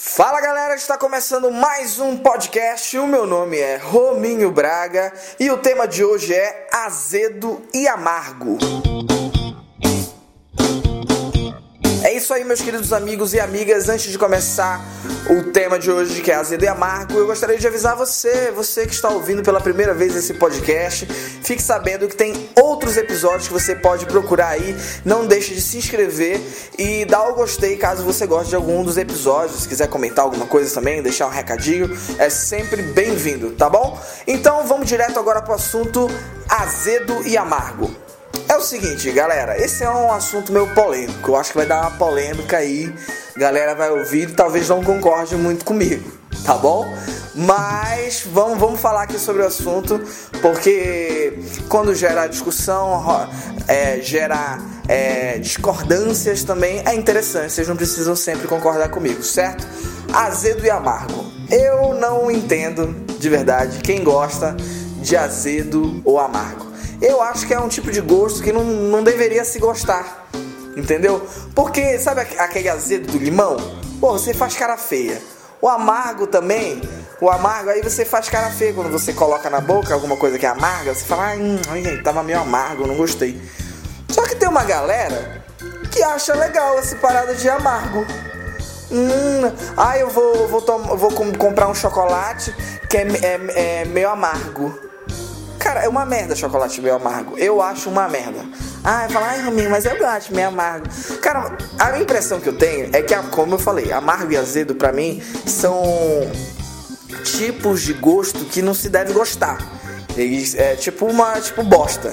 Fala galera, está começando mais um podcast. O meu nome é Rominho Braga e o tema de hoje é azedo e amargo. Aí, meus queridos amigos e amigas. Antes de começar o tema de hoje, que é azedo e amargo, eu gostaria de avisar você, você que está ouvindo pela primeira vez esse podcast, fique sabendo que tem outros episódios que você pode procurar aí. Não deixe de se inscrever e dar o gostei caso você goste de algum dos episódios. Se quiser comentar alguma coisa também, deixar um recadinho, é sempre bem-vindo, tá bom? Então vamos direto agora para o assunto azedo e amargo. O seguinte, galera, esse é um assunto meio polêmico. Eu acho que vai dar uma polêmica aí. Galera vai ouvir e talvez não concorde muito comigo, tá bom? Mas vamos, vamos falar aqui sobre o assunto, porque quando gera discussão, é, gera é, discordâncias também, é interessante. Vocês não precisam sempre concordar comigo, certo? Azedo e amargo. Eu não entendo de verdade quem gosta de azedo ou amargo eu acho que é um tipo de gosto que não, não deveria se gostar. Entendeu? Porque, sabe aquele azedo do limão? Pô, você faz cara feia. O amargo também, o amargo aí você faz cara feia quando você coloca na boca alguma coisa que é amarga, você fala, ai, tava meio amargo, não gostei. Só que tem uma galera que acha legal essa parada de amargo. Hum, ah, eu vou, vou, vou comprar um chocolate que é, é, é meio amargo. Cara, é uma merda chocolate meio amargo. Eu acho uma merda. Ah, fala, ai, Raminho, mas eu gosto meio amargo. Cara, a impressão que eu tenho é que, como eu falei, amargo e azedo para mim são tipos de gosto que não se deve gostar. É tipo uma tipo bosta.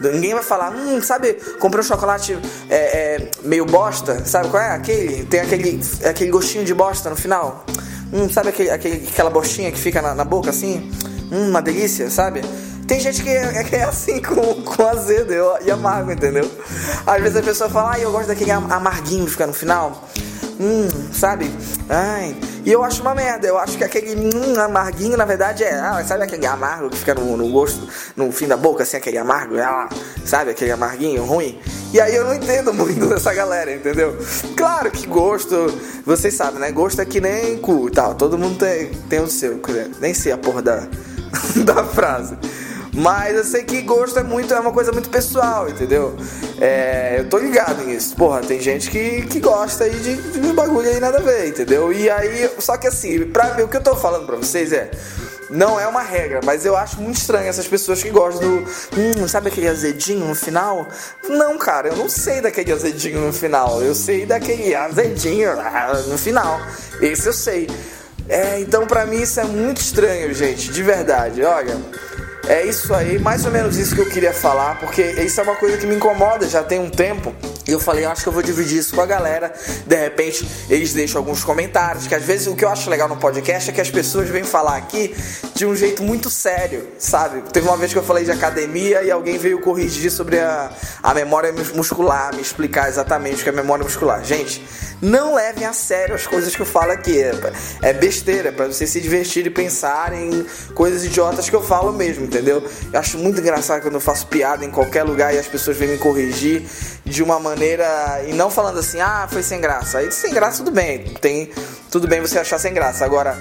Ninguém vai falar, hum, sabe, comprei um chocolate é, é, meio bosta, sabe qual é? Aquele, tem aquele, aquele gostinho de bosta no final. Hum, sabe aquele, aquele, aquela bostinha que fica na, na boca assim? Hum, uma delícia, sabe? Tem gente que é, que é assim com, com azedo e amargo, entendeu? Às vezes a pessoa fala, ah, eu gosto daquele amarguinho que fica no final. Hum, sabe? Ai. E eu acho uma merda. Eu acho que aquele hum, amarguinho, na verdade, é. Ah, sabe aquele amargo que fica no, no gosto, no fim da boca, assim, aquele amargo? Ah, sabe? Aquele amarguinho ruim. E aí eu não entendo muito dessa galera, entendeu? Claro que gosto, vocês sabem, né? Gosto é que nem cu tal. Todo mundo tem, tem o seu. Nem sei a porra da, da frase. Mas eu sei que gosto é muito, é uma coisa muito pessoal, entendeu? É, eu tô ligado nisso. Porra, tem gente que, que gosta aí de, de bagulho aí nada a ver, entendeu? E aí, só que assim, pra mim, o que eu tô falando pra vocês é. Não é uma regra, mas eu acho muito estranho essas pessoas que gostam do. Hum, sabe aquele azedinho no final? Não, cara, eu não sei daquele azedinho no final. Eu sei daquele azedinho no final. Esse eu sei. É, então pra mim isso é muito estranho, gente, de verdade. Olha. É isso aí, mais ou menos isso que eu queria falar, porque isso é uma coisa que me incomoda já tem um tempo. Eu falei, eu acho que eu vou dividir isso com a galera. De repente, eles deixam alguns comentários. Que às vezes o que eu acho legal no podcast é que as pessoas vêm falar aqui de um jeito muito sério, sabe? Teve uma vez que eu falei de academia e alguém veio corrigir sobre a, a memória muscular, me explicar exatamente o que é memória muscular. Gente, não levem a sério as coisas que eu falo aqui. É, é besteira, é pra vocês se divertirem e pensarem em coisas idiotas que eu falo mesmo, entendeu? Eu acho muito engraçado quando eu faço piada em qualquer lugar e as pessoas vêm me corrigir de uma maneira e não falando assim, ah, foi sem graça. Aí sem graça tudo bem, tem tudo bem você achar sem graça. Agora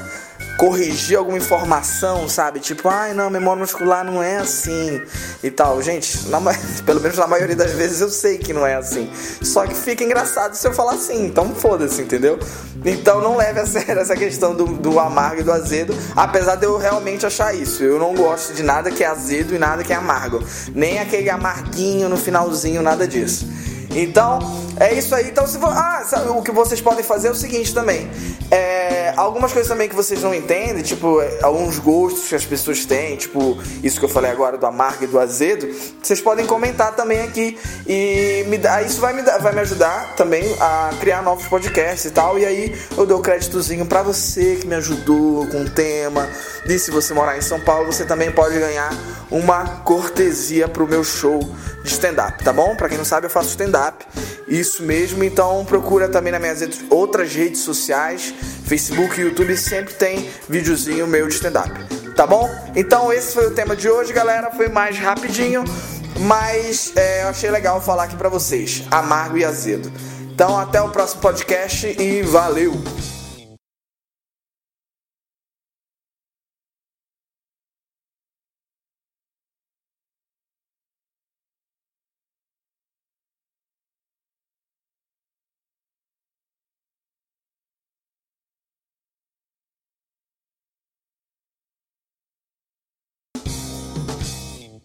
corrigir alguma informação, sabe? Tipo, ai não, memória muscular não é assim e tal. Gente, na, pelo menos na maioria das vezes eu sei que não é assim. Só que fica engraçado se eu falar assim, então foda-se, entendeu? Então não leve a sério essa questão do, do amargo e do azedo, apesar de eu realmente achar isso. Eu não gosto de nada que é azedo e nada que é amargo. Nem aquele amarguinho no finalzinho, nada disso. Então, é isso aí. Então, se for, ah, sabe, o que vocês podem fazer é o seguinte também. É, algumas coisas também que vocês não entendem, tipo, é, alguns gostos que as pessoas têm, tipo, isso que eu falei agora do amargo e do azedo, vocês podem comentar também aqui e me dá, isso vai me, vai me ajudar também a criar novos podcasts e tal. E aí eu dou créditozinho para você que me ajudou com o tema. E se você morar em São Paulo, você também pode ganhar uma cortesia pro meu show de stand-up, tá bom? Para quem não sabe, eu faço stand-up. Isso mesmo, então procura também nas minhas outras redes sociais, Facebook e YouTube, sempre tem videozinho meu de stand-up, tá bom? Então esse foi o tema de hoje, galera. Foi mais rapidinho, mas é, eu achei legal falar aqui pra vocês: amargo e azedo. Então até o próximo podcast e valeu!